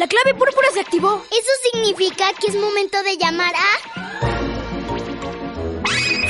La clave púrpura se activó. Eso significa que es momento de llamar a...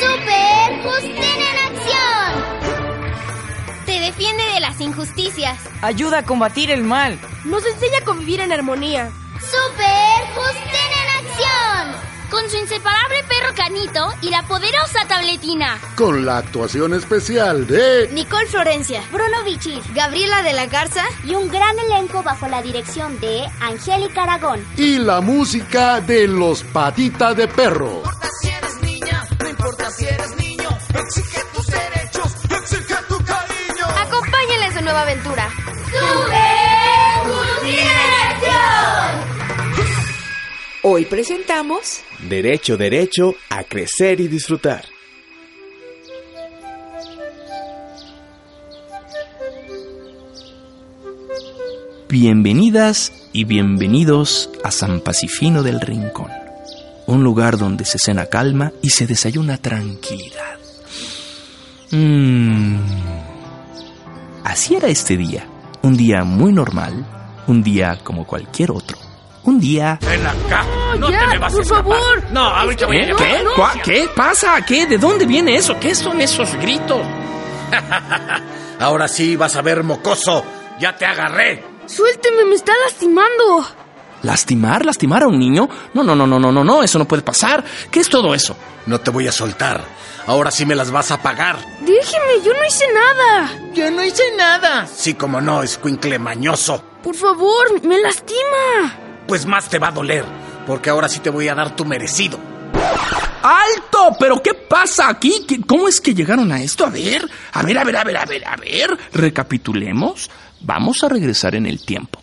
¡Super Justina en acción! Te defiende de las injusticias. Ayuda a combatir el mal. Nos enseña a convivir en armonía. ¡Super acción! Con su inseparable perro canito y la poderosa tabletina. Con la actuación especial de Nicole Florencia, Bruno Bichir. Gabriela de la Garza Y un gran elenco bajo la dirección de Angélica Aragón. y la música de los patitas de perro. si eres niña, no importa si eres niño, exige tus derechos, exige tu cariño. Acompáñenla en su nueva aventura. ¡Super Justina en acción! Hoy presentamos Derecho, derecho a crecer y disfrutar. Bienvenidas y bienvenidos a San Pacifino del Rincón, un lugar donde se cena calma y se desayuna tranquilidad. Mm. Así era este día, un día muy normal, un día como cualquier otro, un día... Ven acá. No ya, te me vas por a favor. No, ahorita voy a ¿Qué? ¿Qué? la ¿Cuá- policía. ¿Qué pasa? ¿Qué? ¿De dónde viene eso? ¿Qué son esos gritos? Ahora sí vas a ver, mocoso. Ya te agarré. Suélteme, me está lastimando. ¿Lastimar? ¿Lastimar a un niño? No, no, no, no, no, no, no, eso no puede pasar. ¿Qué es todo eso? No te voy a soltar. Ahora sí me las vas a pagar. Déjeme, yo no hice nada. Yo no hice nada. Sí, como no, escuincle mañoso. Por favor, me lastima. Pues más te va a doler, porque ahora sí te voy a dar tu merecido. ¡Alto! ¿Pero qué pasa aquí? ¿Qué- ¿Cómo es que llegaron a esto? A ver, a ver, a ver, a ver, a ver, a ver. Recapitulemos. Vamos a regresar en el tiempo.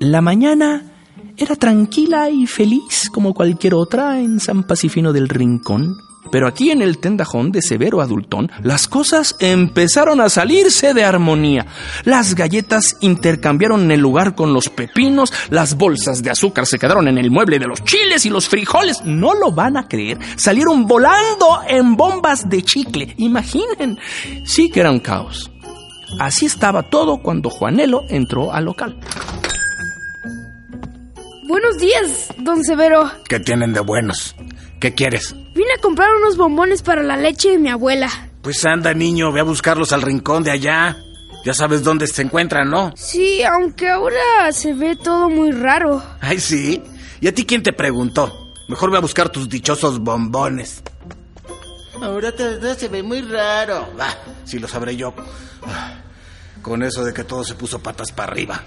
La mañana era tranquila y feliz como cualquier otra en San Pacifino del Rincón. Pero aquí en el tendajón de Severo Adultón, las cosas empezaron a salirse de armonía. Las galletas intercambiaron el lugar con los pepinos, las bolsas de azúcar se quedaron en el mueble de los chiles y los frijoles, no lo van a creer, salieron volando en bombas de chicle. Imaginen, sí que era un caos. Así estaba todo cuando Juanelo entró al local. Buenos días, don Severo. ¿Qué tienen de buenos? ¿Qué quieres? Vine a comprar unos bombones para la leche de mi abuela. Pues anda, niño, ve a buscarlos al rincón de allá. Ya sabes dónde se encuentran, ¿no? Sí, aunque ahora se ve todo muy raro. Ay, sí. ¿Y a ti quién te preguntó? Mejor ve a buscar tus dichosos bombones. Ahora todo se ve muy raro. Ah, sí lo sabré yo. Ah, Con eso de que todo se puso patas para arriba.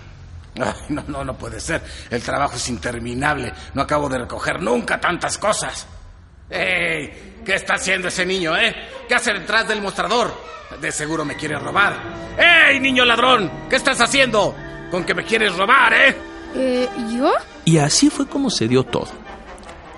Ay, no, no, no puede ser. El trabajo es interminable. No acabo de recoger nunca tantas cosas. ¡Ey! ¿Qué está haciendo ese niño, eh? ¿Qué hace detrás del mostrador? De seguro me quiere robar. ¡Ey, niño ladrón! ¿Qué estás haciendo? ¿Con que me quieres robar, eh? Eh, ¿yo? Y así fue como se dio todo.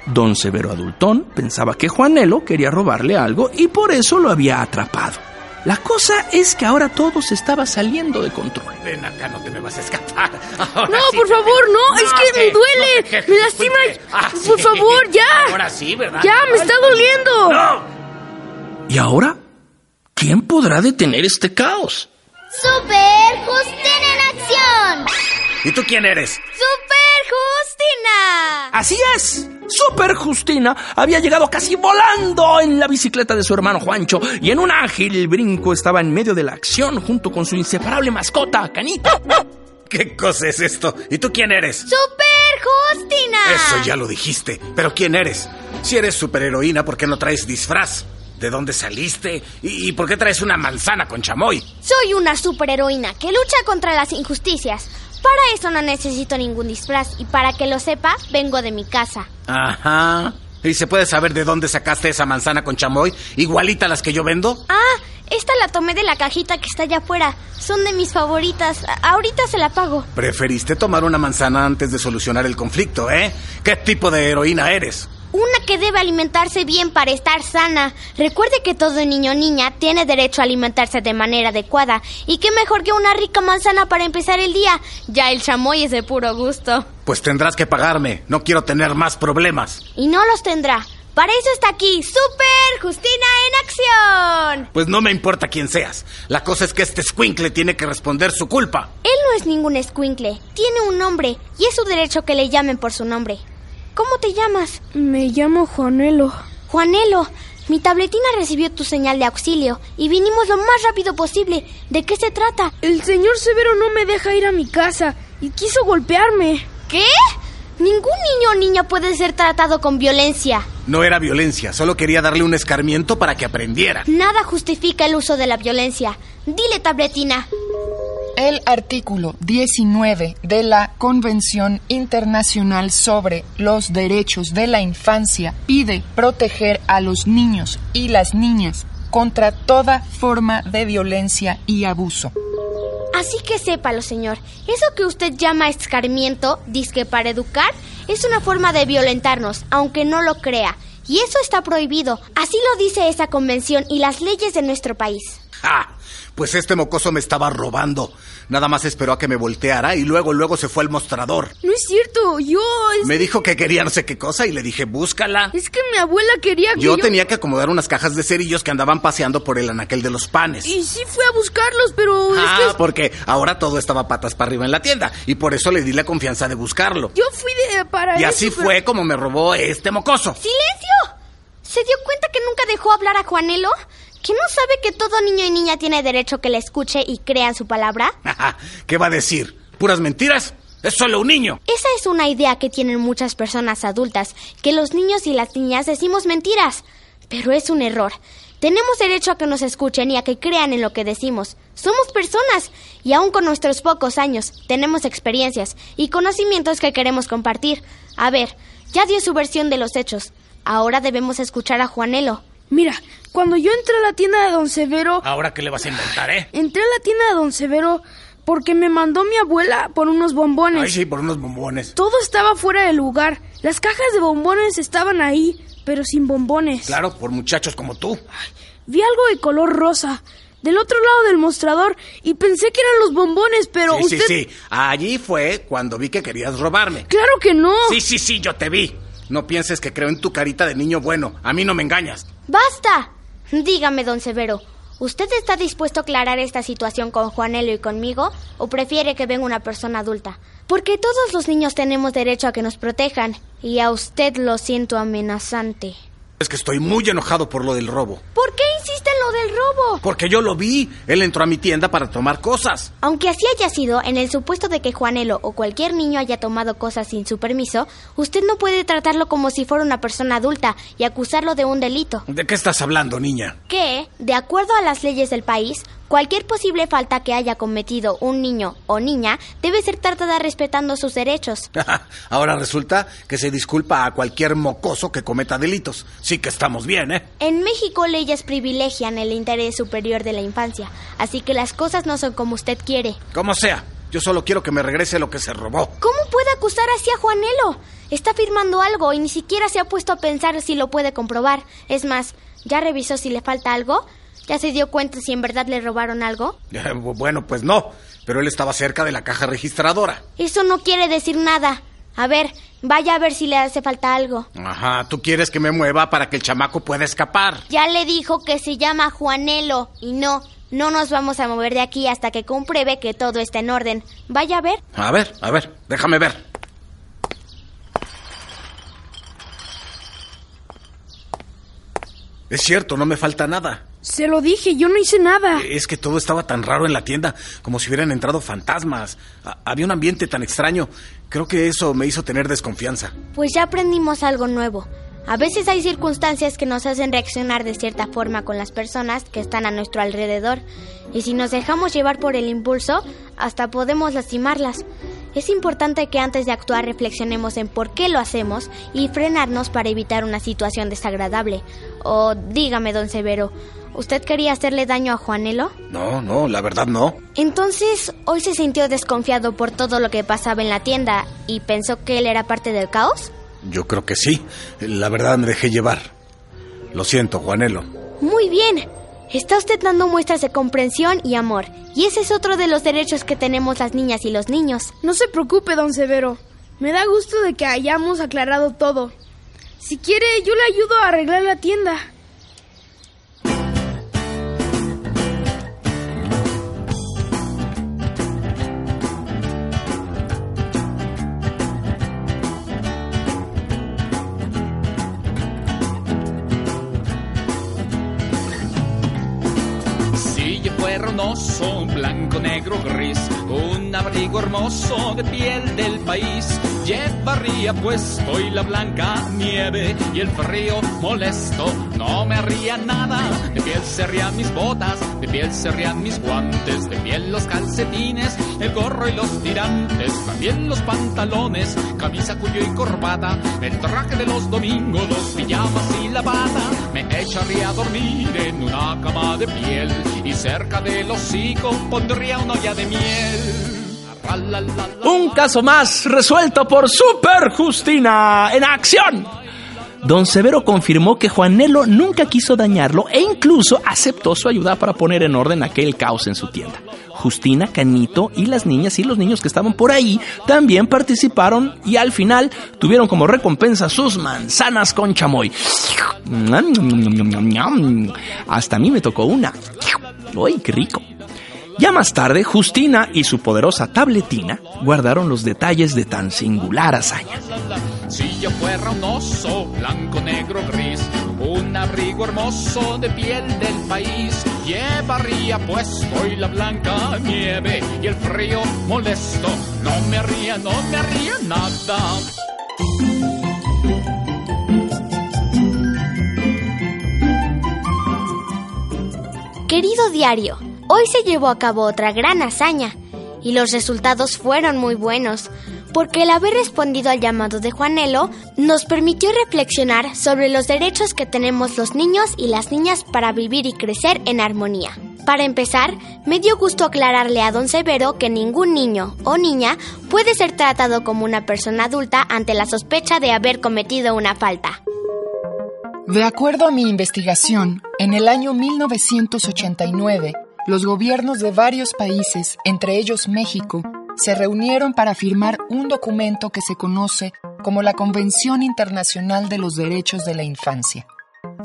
Don Severo Adultón pensaba que Juanelo quería robarle algo y por eso lo había atrapado. La cosa es que ahora todo se estaba saliendo de control. Ven acá, no te me vas a escapar. Ahora No, sí por favor, no, es que me duele, me lastima. Ah, Por sí. favor, ya. Ahora sí, ¿verdad? Ya, me está doliendo. ¡No! ¿Y ahora? ¿Quién podrá detener este caos? ¡Super Justina en acción! ¿Y tú quién eres? ¡Super Justina! Así es. Super Justina había llegado casi volando en la bicicleta de su hermano Juancho y en un ágil brinco estaba en medio de la acción junto con su inseparable mascota, Canito. ¿Qué cosa es esto? ¿Y tú quién eres? ¡Super Justina! Eso ya lo dijiste. ¿Pero quién eres? Si eres superheroína, ¿por qué no traes disfraz? ¿De dónde saliste? ¿Y, y por qué traes una manzana con chamoy? Soy una superheroína que lucha contra las injusticias. Para eso no necesito ningún disfraz y para que lo sepa, vengo de mi casa. Ajá. ¿Y se puede saber de dónde sacaste esa manzana con chamoy? ¿Igualita a las que yo vendo? Ah, esta la tomé de la cajita que está allá afuera. Son de mis favoritas. A- ahorita se la pago. Preferiste tomar una manzana antes de solucionar el conflicto, ¿eh? ¿Qué tipo de heroína eres? Una que debe alimentarse bien para estar sana. Recuerde que todo niño o niña tiene derecho a alimentarse de manera adecuada. Y qué mejor que una rica manzana para empezar el día. Ya el chamoy es de puro gusto. Pues tendrás que pagarme. No quiero tener más problemas. Y no los tendrá. Para eso está aquí Super Justina en acción. Pues no me importa quién seas. La cosa es que este squinkle tiene que responder su culpa. Él no es ningún escuincle, tiene un nombre y es su derecho que le llamen por su nombre. ¿Cómo te llamas? Me llamo Juanelo. Juanelo, mi tabletina recibió tu señal de auxilio y vinimos lo más rápido posible. ¿De qué se trata? El señor Severo no me deja ir a mi casa y quiso golpearme. ¿Qué? Ningún niño o niña puede ser tratado con violencia. No era violencia, solo quería darle un escarmiento para que aprendiera. Nada justifica el uso de la violencia. Dile, tabletina. El artículo 19 de la Convención Internacional sobre los Derechos de la Infancia pide proteger a los niños y las niñas contra toda forma de violencia y abuso. Así que sépalo, señor. Eso que usted llama escarmiento, disque para educar, es una forma de violentarnos, aunque no lo crea. Y eso está prohibido. Así lo dice esa convención y las leyes de nuestro país. ¡Ja! Pues este mocoso me estaba robando. Nada más esperó a que me volteara y luego, luego se fue al mostrador. No es cierto, yo... es- Me dijo que quería no sé qué cosa y le dije, búscala. Es que mi abuela quería que Yo tenía que acomodar unas cajas de cerillos que andaban paseando por el anaquel de los panes. Y sí fui a buscarlos, pero... es Ah, que- porque ahora todo estaba patas para arriba en la tienda y por eso le di la confianza de buscarlo. Yo fui de, para Y eso, así pero- fue como me robó este mocoso. ¡Silencio! ¿Se dio cuenta que nunca dejó hablar a Juanelo? ¿Que no sabe que todo niño y niña tiene derecho que le escuche y crean su palabra? ¿Qué va a decir? ¿Puras mentiras? Es solo un niño. Esa es una idea que tienen muchas personas adultas, que los niños y las niñas decimos mentiras. Pero es un error. Tenemos derecho a que nos escuchen y a que crean en lo que decimos. Somos personas y aún con nuestros pocos años tenemos experiencias y conocimientos que queremos compartir. A ver, ya dio su versión de los hechos. Ahora debemos escuchar a Juanelo. Mira, cuando yo entré a la tienda de Don Severo... Ahora qué le vas a inventar, ¿eh? Entré a la tienda de Don Severo porque me mandó mi abuela por unos bombones. Ay, sí, por unos bombones. Todo estaba fuera de lugar. Las cajas de bombones estaban ahí, pero sin bombones. Claro, por muchachos como tú. Vi algo de color rosa del otro lado del mostrador y pensé que eran los bombones, pero sí, usted... sí, sí. Allí fue cuando vi que querías robarme. Claro que no. Sí, sí, sí, yo te vi. No pienses que creo en tu carita de niño bueno. A mí no me engañas. ¡Basta! Dígame, don Severo, ¿usted está dispuesto a aclarar esta situación con Juanelo y conmigo? ¿O prefiere que venga una persona adulta? Porque todos los niños tenemos derecho a que nos protejan. Y a usted lo siento amenazante. Es que estoy muy enojado por lo del robo. ¿Por qué insiste en lo del robo? Porque yo lo vi. Él entró a mi tienda para tomar cosas. Aunque así haya sido, en el supuesto de que Juanelo o cualquier niño haya tomado cosas sin su permiso, usted no puede tratarlo como si fuera una persona adulta y acusarlo de un delito. ¿De qué estás hablando, niña? que, de acuerdo a las leyes del país, cualquier posible falta que haya cometido un niño o niña debe ser tratada respetando sus derechos. Ahora resulta que se disculpa a cualquier mocoso que cometa delitos. Sí que estamos bien, ¿eh? En México leyes privilegian el interés superior de la infancia, así que las cosas no son como usted quiere. Como sea, yo solo quiero que me regrese lo que se robó. ¿Cómo puede acusar así a Juanelo? Está firmando algo y ni siquiera se ha puesto a pensar si lo puede comprobar. Es más, ¿ya revisó si le falta algo? ¿Ya se dio cuenta si en verdad le robaron algo? Eh, Bueno, pues no, pero él estaba cerca de la caja registradora. Eso no quiere decir nada. A ver, vaya a ver si le hace falta algo. Ajá, tú quieres que me mueva para que el chamaco pueda escapar. Ya le dijo que se llama Juanelo y no, no nos vamos a mover de aquí hasta que compruebe que todo está en orden. Vaya a ver. A ver, a ver, déjame ver. Es cierto, no me falta nada. Se lo dije, yo no hice nada. Es que todo estaba tan raro en la tienda, como si hubieran entrado fantasmas. Ha- había un ambiente tan extraño. Creo que eso me hizo tener desconfianza. Pues ya aprendimos algo nuevo. A veces hay circunstancias que nos hacen reaccionar de cierta forma con las personas que están a nuestro alrededor. Y si nos dejamos llevar por el impulso, hasta podemos lastimarlas. Es importante que antes de actuar reflexionemos en por qué lo hacemos y frenarnos para evitar una situación desagradable. O dígame, don Severo, ¿usted quería hacerle daño a Juanelo? No, no, la verdad no. Entonces, hoy se sintió desconfiado por todo lo que pasaba en la tienda y pensó que él era parte del caos? Yo creo que sí. La verdad me dejé llevar. Lo siento, Juanelo. Muy bien. Está usted dando muestras de comprensión y amor. Y ese es otro de los derechos que tenemos las niñas y los niños. No se preocupe, don Severo. Me da gusto de que hayamos aclarado todo. Si quiere, yo le ayudo a arreglar la tienda. Fuera un blanco, negro, gris, un abrigo hermoso de piel del país, llevaría puesto y la blanca nieve y el frío molesto, no me haría nada, de piel serían mis botas, de piel serían mis guantes, de piel los calcetines, el gorro y los tirantes, también los pantalones, camisa, cuello y corbata, el traje de los domingos, los pijamas y la bata, me echaría a dormir en una cama de piel y cerca del hocico pondría una olla de miel. Un caso más resuelto por Super Justina en acción. Don Severo confirmó que Juanelo nunca quiso dañarlo e incluso aceptó su ayuda para poner en orden aquel caos en su tienda. Justina, Canito y las niñas y los niños que estaban por ahí también participaron y al final tuvieron como recompensa sus manzanas con chamoy. Hasta a mí me tocó una. ¡Uy, qué rico! Ya más tarde, Justina y su poderosa tabletina guardaron los detalles de tan singular hazaña. Si yo fuera un oso, blanco, negro, gris, un abrigo hermoso de piel del país, llevaría puesto y la blanca nieve y el frío molesto, no me haría, no me haría nada. Querido diario, hoy se llevó a cabo otra gran hazaña y los resultados fueron muy buenos, porque el haber respondido al llamado de Juanelo nos permitió reflexionar sobre los derechos que tenemos los niños y las niñas para vivir y crecer en armonía. Para empezar, me dio gusto aclararle a don Severo que ningún niño o niña puede ser tratado como una persona adulta ante la sospecha de haber cometido una falta. De acuerdo a mi investigación, en el año 1989, los gobiernos de varios países, entre ellos México, se reunieron para firmar un documento que se conoce como la Convención Internacional de los Derechos de la Infancia.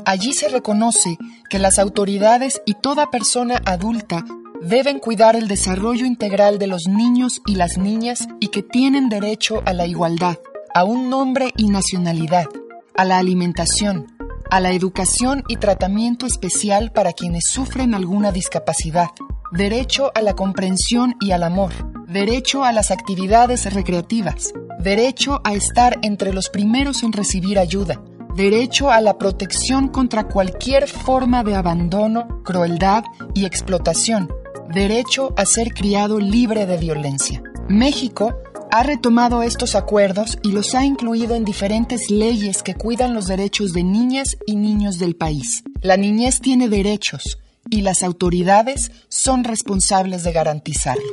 Allí se reconoce que las autoridades y toda persona adulta deben cuidar el desarrollo integral de los niños y las niñas y que tienen derecho a la igualdad, a un nombre y nacionalidad, a la alimentación, a la educación y tratamiento especial para quienes sufren alguna discapacidad, derecho a la comprensión y al amor, derecho a las actividades recreativas, derecho a estar entre los primeros en recibir ayuda, derecho a la protección contra cualquier forma de abandono, crueldad y explotación, derecho a ser criado libre de violencia. México ha retomado estos acuerdos y los ha incluido en diferentes leyes que cuidan los derechos de niñas y niños del país. La niñez tiene derechos y las autoridades son responsables de garantizarlos.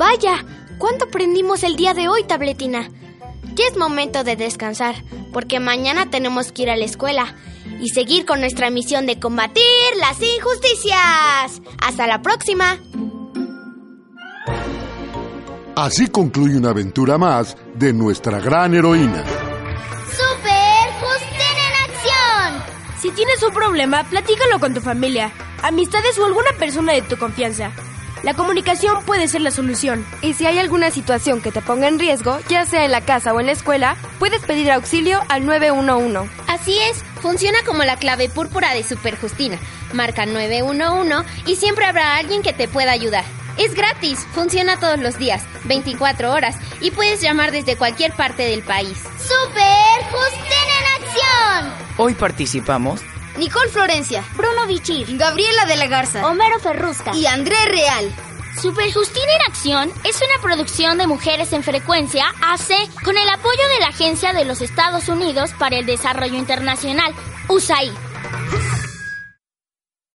Vaya, ¿cuánto aprendimos el día de hoy, tabletina? Ya es momento de descansar, porque mañana tenemos que ir a la escuela y seguir con nuestra misión de combatir las injusticias. Hasta la próxima. Así concluye una aventura más de nuestra gran heroína. ¡Super Justina en acción! Si tienes un problema, platícalo con tu familia, amistades o alguna persona de tu confianza. La comunicación puede ser la solución. Y si hay alguna situación que te ponga en riesgo, ya sea en la casa o en la escuela, puedes pedir auxilio al 911. Así es, funciona como la clave púrpura de Super Justina. Marca 911 y siempre habrá alguien que te pueda ayudar. Es gratis, funciona todos los días, 24 horas, y puedes llamar desde cualquier parte del país. ¡Super Justina en acción! Hoy participamos Nicole Florencia, Bruno Bichir, Gabriela de la Garza, Homero Ferrusca y André Real. Super Justina en Acción es una producción de Mujeres en Frecuencia AC con el apoyo de la Agencia de los Estados Unidos para el Desarrollo Internacional, USAID.